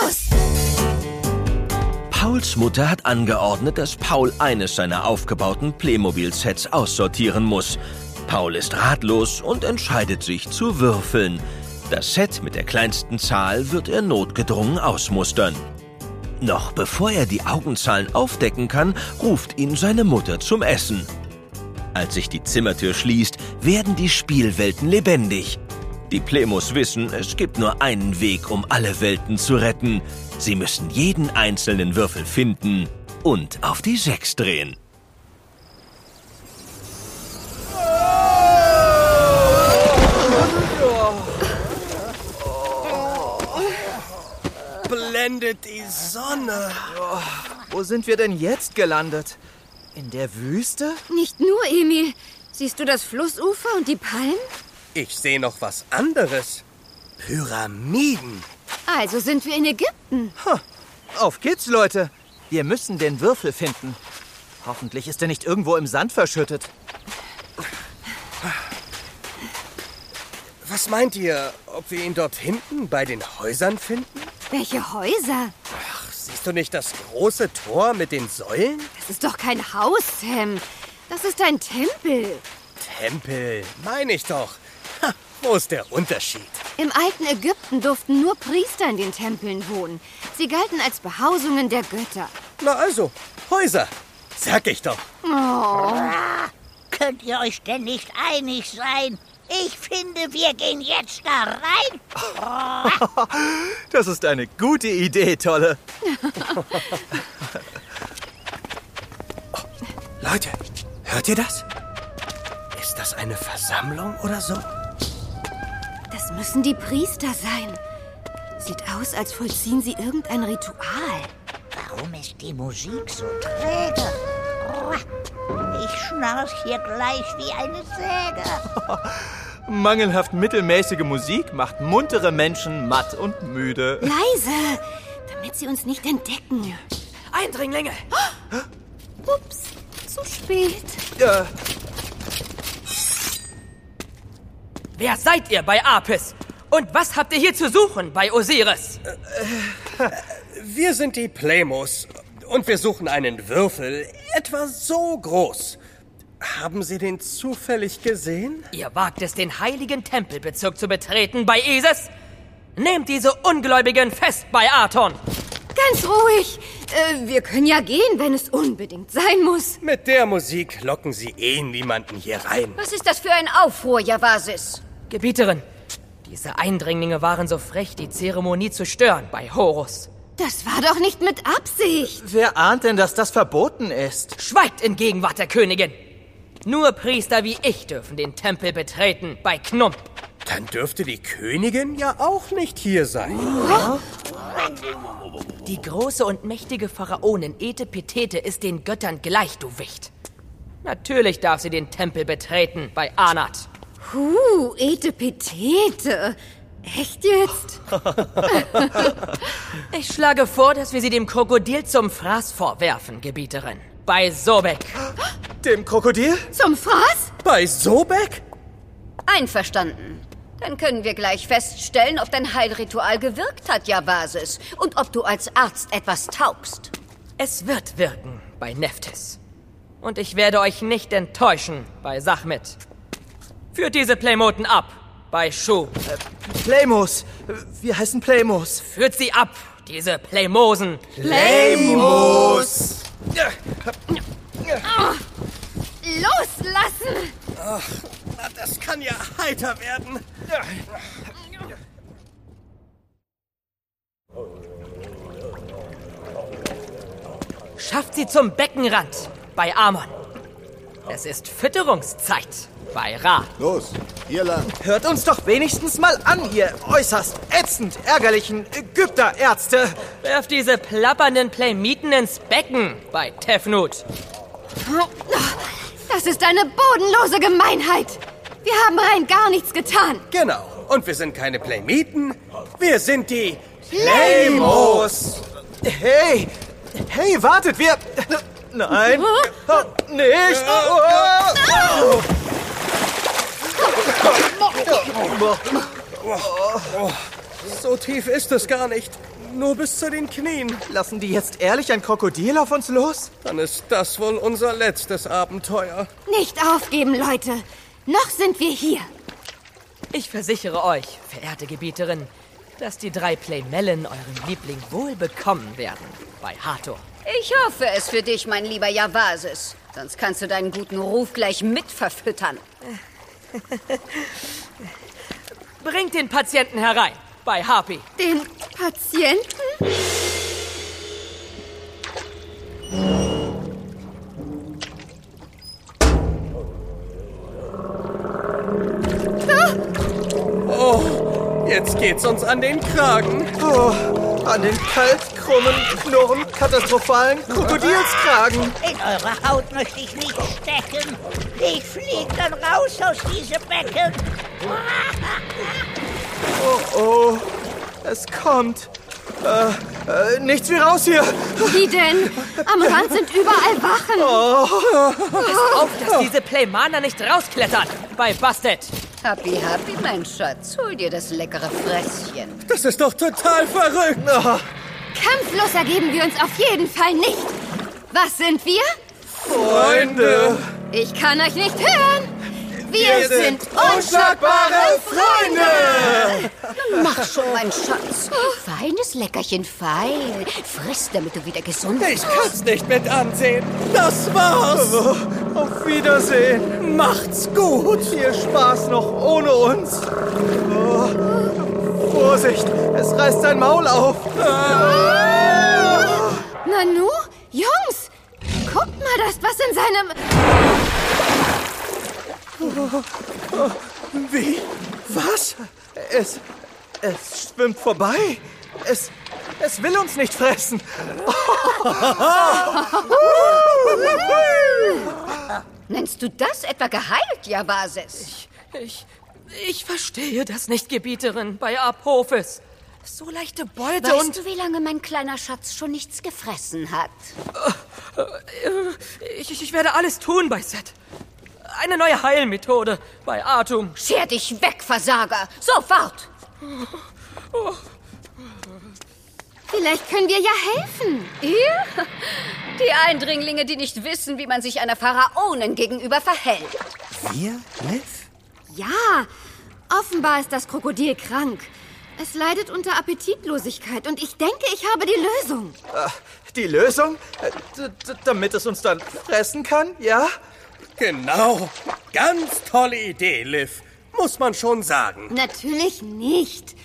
los! Pauls Mutter hat angeordnet, dass Paul eines seiner aufgebauten Playmobil-Sets aussortieren muss. Paul ist ratlos und entscheidet sich zu würfeln. Das Set mit der kleinsten Zahl wird er notgedrungen ausmustern. Noch bevor er die Augenzahlen aufdecken kann, ruft ihn seine Mutter zum Essen. Als sich die Zimmertür schließt, werden die Spielwelten lebendig. Die Plemos wissen, es gibt nur einen Weg, um alle Welten zu retten. Sie müssen jeden einzelnen Würfel finden und auf die Sechs drehen. Blendet die Sonne. Wo sind wir denn jetzt gelandet? In der Wüste? Nicht nur, Emil. Siehst du das Flussufer und die Palmen? Ich sehe noch was anderes. Pyramiden. Also sind wir in Ägypten. Auf geht's, Leute. Wir müssen den Würfel finden. Hoffentlich ist er nicht irgendwo im Sand verschüttet. Was meint ihr, ob wir ihn dort hinten bei den Häusern finden? Welche Häuser? Ach, siehst du nicht das große Tor mit den Säulen? Das ist doch kein Haus, Sam. Das ist ein Tempel. Tempel, meine ich doch. Wo ist der Unterschied? Im alten Ägypten durften nur Priester in den Tempeln wohnen. Sie galten als Behausungen der Götter. Na also, Häuser. Sag ich doch. Könnt ihr euch denn nicht einig sein? Ich finde, wir gehen jetzt da rein. Das ist eine gute Idee, Tolle. Leute, hört ihr das? Ist das eine Versammlung oder so? Müssen die Priester sein. Sieht aus, als vollziehen sie irgendein Ritual. Warum ist die Musik so träge? Ich schnarch hier gleich wie eine Säge. Mangelhaft mittelmäßige Musik macht muntere Menschen matt und müde. Leise, damit sie uns nicht entdecken. Eindringlinge! Ups, zu spät. Äh, Wer seid ihr bei Apis? Und was habt ihr hier zu suchen bei Osiris? Wir sind die Playmos und wir suchen einen Würfel, etwa so groß. Haben Sie den zufällig gesehen? Ihr wagt es, den heiligen Tempelbezirk zu betreten bei Isis? Nehmt diese Ungläubigen fest bei Aton! Ganz ruhig. Äh, wir können ja gehen, wenn es unbedingt sein muss. Mit der Musik locken Sie eh niemanden hier rein. Was ist das für ein Aufruhr, Javasis? Gebieterin, diese Eindringlinge waren so frech, die Zeremonie zu stören bei Horus. Das war doch nicht mit Absicht. wer ahnt denn, dass das verboten ist? Schweigt in Gegenwart der Königin! Nur Priester wie ich dürfen den Tempel betreten bei Knump. Dann dürfte die Königin ja auch nicht hier sein. Die große und mächtige Pharaonin Etepetete ist den Göttern gleich, du Wicht. Natürlich darf sie den Tempel betreten bei Anat. Huh, Etepetete. Echt jetzt? Ich schlage vor, dass wir sie dem Krokodil zum Fraß vorwerfen, Gebieterin. Bei Sobek. Dem Krokodil? Zum Fraß? Bei Sobek? Einverstanden. Dann können wir gleich feststellen, ob dein Heilritual gewirkt hat, Javasis. Und ob du als Arzt etwas taugst. Es wird wirken bei Neftis. Und ich werde euch nicht enttäuschen bei Sachmit. Führt diese Playmoten ab bei Schuh. Playmos. Wir heißen Playmos. Führt sie ab, diese Playmosen. Playmos. Loslassen! Na, das kann ja heiter werden. Schafft sie zum Beckenrand bei Amon. Es ist Fütterungszeit bei Ra. Los, hier lang. Hört uns doch wenigstens mal an, ihr äußerst ätzend ärgerlichen Ägypterärzte. Werft diese plappernden Playmiten ins Becken bei Tefnut. Das ist eine bodenlose Gemeinheit. Wir haben rein gar nichts getan. Genau. Und wir sind keine Playmiten. Wir sind die Playmos. Hey, hey, wartet, wir... Nein, oh, nicht. Oh. So tief ist es gar nicht. Nur bis zu den Knien. Lassen die jetzt ehrlich ein Krokodil auf uns los? Dann ist das wohl unser letztes Abenteuer. Nicht aufgeben, Leute. Noch sind wir hier. Ich versichere euch, verehrte Gebieterin, dass die drei Playmellen euren Liebling wohl bekommen werden bei Hathor. Ich hoffe es für dich, mein lieber Javasis. Sonst kannst du deinen guten Ruf gleich mit verfüttern. Bringt den Patienten herein bei Harpy. Den Patienten? Jetzt geht's uns an den Kragen. Oh, an den kalt, krummen, knurren, katastrophalen Krokodilskragen. In eure Haut möchte ich nicht stecken. Ich flieg dann raus aus diesem Becken. Oh, oh, es kommt. Äh, äh, nichts wie raus hier. Wie denn? Am Rand sind überall Wachen. Auf, dass diese Playmaner nicht rausklettern bei Busted. Happy, happy, mein Schatz. Hol dir das leckere Fresschen. Das ist doch total verrückt. Ah, Kampflos ergeben wir uns auf jeden Fall nicht. Was sind wir? Freunde. Ich kann euch nicht hören. Wir, sind unschlagbare Freunde. Mach schon, mein Schatz. Feines Leckerchen, fein. Friss, damit du wieder gesund Ich bist. kann's nicht mit ansehen. Das war's. auf Wiedersehen. Macht's gut. Viel Spaß noch ohne uns. Oh, Vorsicht, es reißt sein Maul auf. Nanu? Jungs, guckt mal das, was in seinem... Wie? Was? Es, es schwimmt vorbei. Es, es will uns nicht fressen. Nennst du das etwa geheilt, Javasis? Ich, ich verstehe das nicht, Gebieterin bei Apophis. So leichte Beute Weißt und du, wie lange mein kleiner Schatz schon nichts gefressen hat? ich, ich, ich werde alles tun bei Set. Eine neue Heilmethode bei Atum. Scher dich weg, Versager! Sofort! Vielleicht können wir ja helfen. Ihr? Die Eindringlinge, die nicht wissen, wie man sich einer Pharaonin gegenüber verhält. Wir, Liv? Ja, offenbar ist das Krokodil krank. Es leidet unter Appetitlosigkeit und ich denke, ich habe die Lösung. Äh, Die Lösung? Äh, d- d- Damit es uns dann fressen kann, ja? Genau. Ganz tolle Idee, Liv. Muss man schon sagen. Natürlich nicht.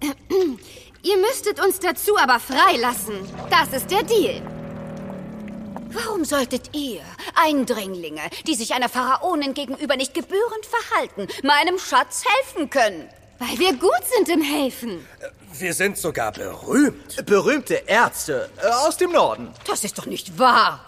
Ihr müsstet uns dazu aber freilassen. Das ist der Deal. Warum solltet ihr, Eindringlinge, die sich einer Pharaonin gegenüber nicht gebührend verhalten, meinem Schatz helfen können? Weil wir gut sind im Helfen. Wir sind sogar berühmt. Berühmte Ärzte äh, aus dem Norden. Das ist doch nicht wahr.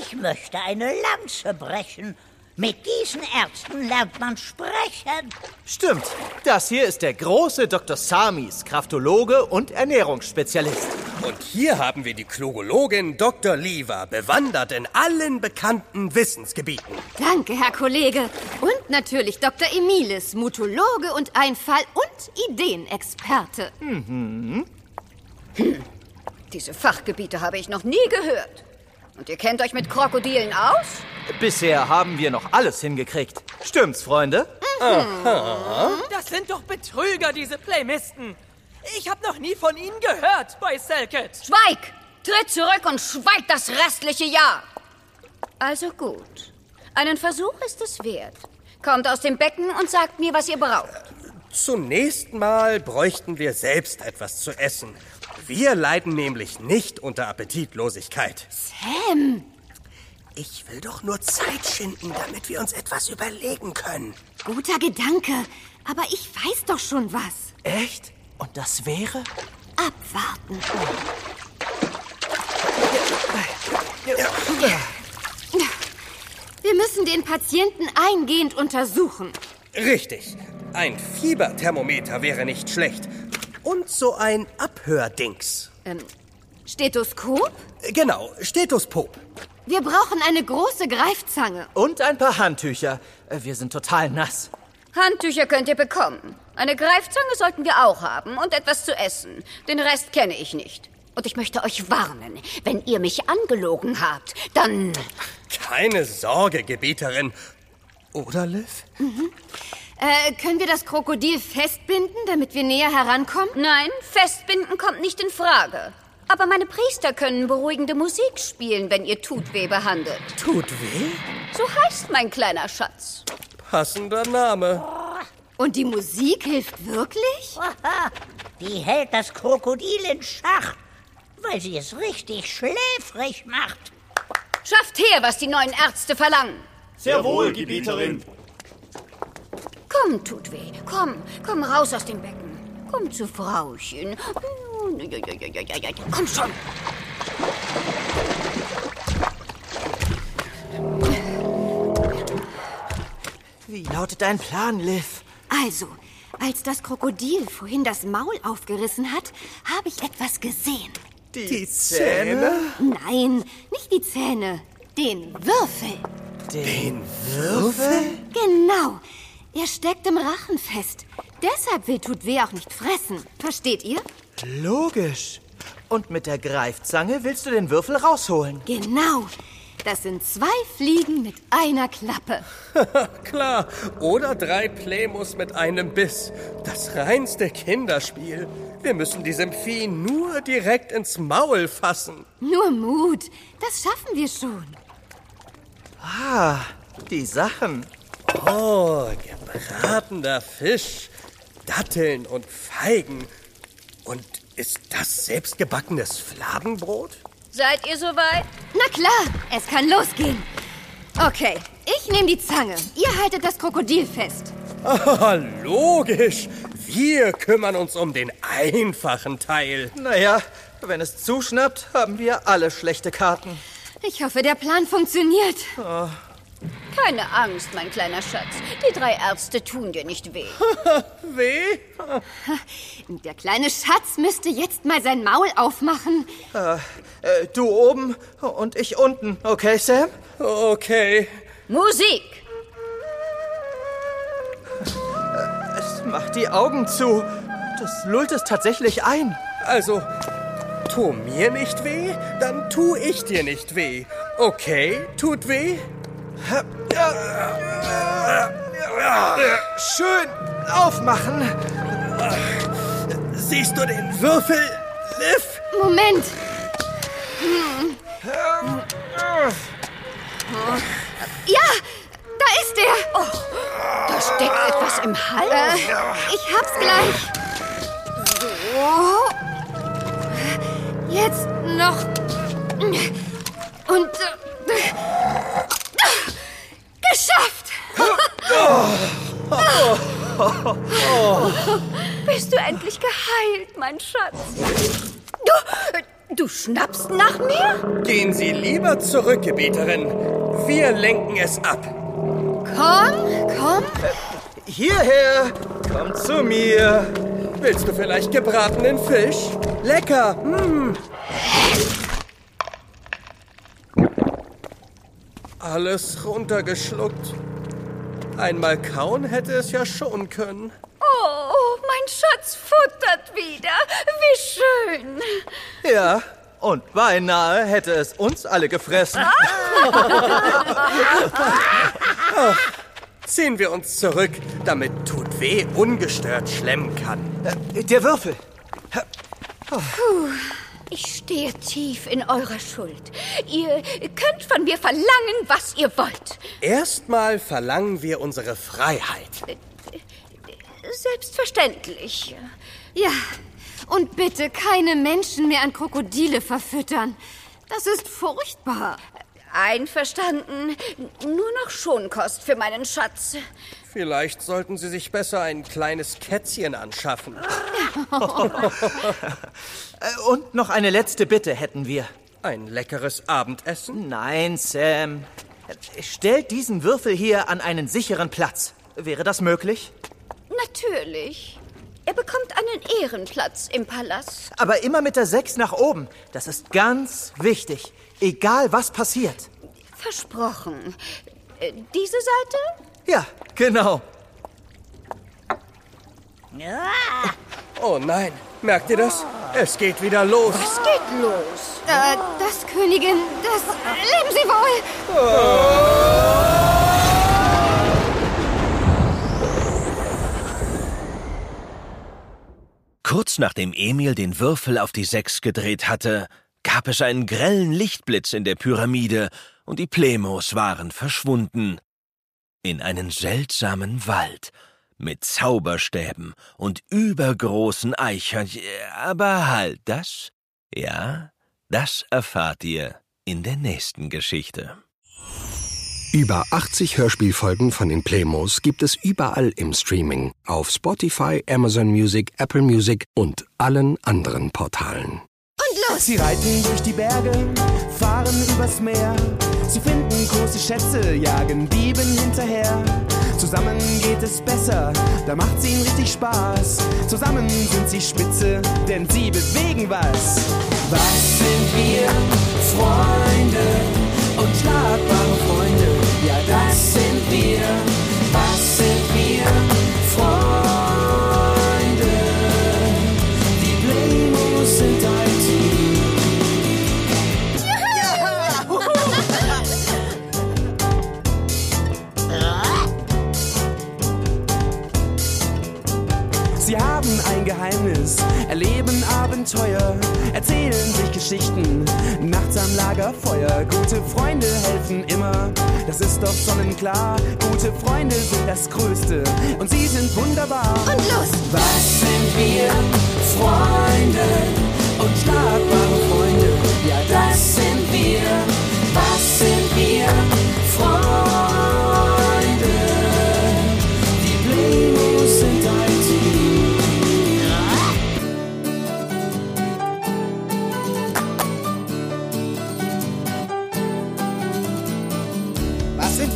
Ich möchte eine Lanze brechen. Mit diesen Ärzten lernt man sprechen. Stimmt. Das hier ist der große Dr. Samis, Kraftologe und Ernährungsspezialist. Und hier haben wir die Klogologin Dr. Liva, bewandert in allen bekannten Wissensgebieten. Danke, Herr Kollege. Und natürlich Dr. Emilis, Mutologe und Einfall- und Ideenexperte. Diese Fachgebiete habe ich noch nie gehört. Und ihr kennt euch mit Krokodilen aus? Bisher haben wir noch alles hingekriegt. Stimmt's, Freunde? Das sind doch Betrüger, diese Playmisten. Ich habe noch nie von ihnen gehört bei Selket. Schweig! Tritt zurück und schweig das restliche Jahr! Also gut. Einen Versuch ist es wert. Kommt aus dem Becken und sagt mir, was ihr braucht. Zunächst mal bräuchten wir selbst etwas zu essen. Wir leiden nämlich nicht unter Appetitlosigkeit. Sam, Ich will doch nur Zeit schinden, damit wir uns etwas überlegen können. guter Gedanke. Aber ich weiß doch schon was. Echt? Und das wäre? Abwarten. Wir müssen den Patienten eingehend untersuchen. Richtig. Ein Fieberthermometer wäre nicht schlecht. Und so ein Abhördings. Ähm, Stethoskop? Genau, Stethoskop. Wir brauchen eine große Greifzange. Und ein paar Handtücher. Äh, Wir sind total nass. Handtücher könnt ihr bekommen. Eine Greifzange sollten wir auch haben und etwas zu essen. Den Rest kenne ich nicht. Und ich möchte euch warnen, wenn ihr mich angelogen habt, dann... Keine Sorge, Gebieterin. Oder, Liv? Äh, können wir das Krokodil festbinden, damit wir näher herankommen? Nein, festbinden kommt nicht in Frage. Aber meine Priester können beruhigende Musik spielen, wenn ihr Tutweh behandelt. Tut weh? So heißt mein kleiner Schatz. Passender Name. Und die Musik hilft wirklich? Aha, die hält das Krokodil in Schach, weil sie es richtig schläfrig macht. Schafft her, was die neuen Ärzte verlangen. Sehr wohl, Gebieterin. Komm, Tutweh, komm, komm raus aus dem Becken. Komm zu Frauchen. Komm schon. Wie lautet dein Plan, Liv? Also, als das Krokodil vorhin das Maul aufgerissen hat, habe ich etwas gesehen. Die, Zähne? Nein, nicht die Zähne, den Würfel. Den Würfel? Genau. Er steckt im Rachen fest. Deshalb will Tutweh auch nicht fressen. Versteht ihr? Logisch. Und mit der Greifzange willst du den Würfel rausholen? Genau. Das sind zwei Fliegen mit einer Klappe. Klar. Oder drei Plemos mit einem Biss. Das reinste Kinderspiel. Wir müssen diesem Vieh nur direkt ins Maul fassen. Nur Mut. Das schaffen wir schon. Ah, die Sachen. Oh, gebratener Fisch, Datteln und Feigen. Und ist das selbstgebackenes Fladenbrot? Seid ihr soweit? Na klar, es kann losgehen. Okay, ich nehme die Zange. Ihr haltet das Krokodil fest. Ah, logisch. Wir kümmern uns um den einfachen Teil. Naja, wenn es zuschnappt, haben wir alle schlechte Karten. Ich hoffe, der Plan funktioniert. Keine Angst, mein kleiner Schatz. Die drei Ärzte tun dir nicht weh. Weh? Der kleine Schatz müsste jetzt mal sein Maul aufmachen. Äh, du oben und ich unten, okay, Sam? Okay. Musik! Es macht die Augen zu. Das lullt es tatsächlich ein. Also, tu mir nicht weh, dann tu ich dir nicht weh. Okay, tut weh? Schön aufmachen. Siehst du den Würfel, Liv? Moment. Ja, da ist er. Da steckt etwas im Hals. Äh, ich hab's gleich. So. Jetzt noch. Und. Äh, geschafft! Bist du endlich geheilt, mein Schatz? Du, du schnappst nach mir? Gehen Sie lieber zurück, Gebieterin. Wir lenken es ab. Komm, komm. Hierher, komm zu mir. Willst du vielleicht gebratenen Fisch? Lecker. Mm. Alles runtergeschluckt. Einmal kauen hätte es ja schon können. Futtert wieder. Wie schön. Ja, und beinahe hätte es uns alle gefressen. Ziehen wir uns zurück, damit Tut weh ungestört schlemmen kann. Äh, Der Würfel. Ich stehe tief in eurer Schuld. Ihr könnt von mir verlangen, was ihr wollt. Erstmal verlangen wir unsere Freiheit. Selbstverständlich. Ja, und bitte keine Menschen mehr an Krokodile verfüttern. Das ist furchtbar. Einverstanden. Nur noch Schonkost für meinen Schatz. Vielleicht sollten Sie sich besser ein kleines Kätzchen anschaffen. Und noch eine letzte Bitte hätten wir. Ein leckeres Abendessen? Nein, Sam. Stellt diesen Würfel hier an einen sicheren Platz. Wäre das möglich? Natürlich. Er bekommt einen Ehrenplatz im Palast. Aber immer mit der 6 nach oben. Das ist ganz wichtig. Egal was passiert. Versprochen. Äh, Diese Seite? Ja, genau. Ja, Oh nein, merkt ihr das? Es geht wieder los. Was geht los? Äh, das, Königin, das... Leben Sie wohl! Kurz nachdem Emil den Würfel auf die Sechs gedreht hatte, gab es einen grellen Lichtblitz in der Pyramide und die Plemos waren verschwunden. In einen seltsamen Wald mit Zauberstäben und übergroßen Eichhörnchen. Aber halt das, ja, das erfahrt ihr in der nächsten Geschichte. Über 80 Hörspielfolgen von den Playmos gibt es überall im Streaming, auf Spotify, Amazon Music, Apple Music und allen anderen Portalen. Und los! Sie reiten durch die Berge, fahren übers Meer. Sie finden große Schätze, jagen Dieben hinterher. Zusammen geht es besser, da macht's ihnen richtig Spaß. Zusammen sind sie spitze, denn sie bewegen was. Was sind wir? Freunde unschlagbare Freunde. Abenteuer, erzählen sich Geschichten, nachts am Lagerfeuer. Gute Freunde helfen immer, das ist doch sonnenklar. Gute Freunde sind das Größte und sie sind wunderbar. Und los! Was sind wir? Freunde, unschlagbare Freunde. Ja, das sind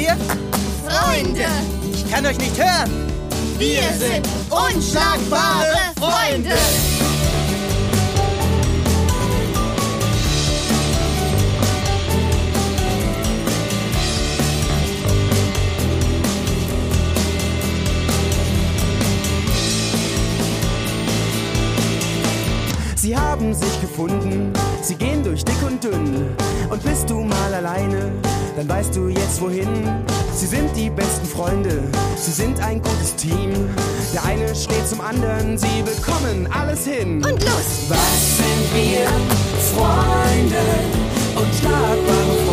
wir? Freunde! Ich kann euch nicht hören. Wir sind unschlagbare Freunde! Sie haben sich gefunden, sie gehen durch dick und dünn. Und bist du mal alleine, dann weißt du jetzt wohin. Sie sind die besten Freunde, sie sind ein gutes Team. Der eine steht zum anderen, sie bekommen alles hin. Und los! Was sind wir? Freunde, unschlagbare Freunde.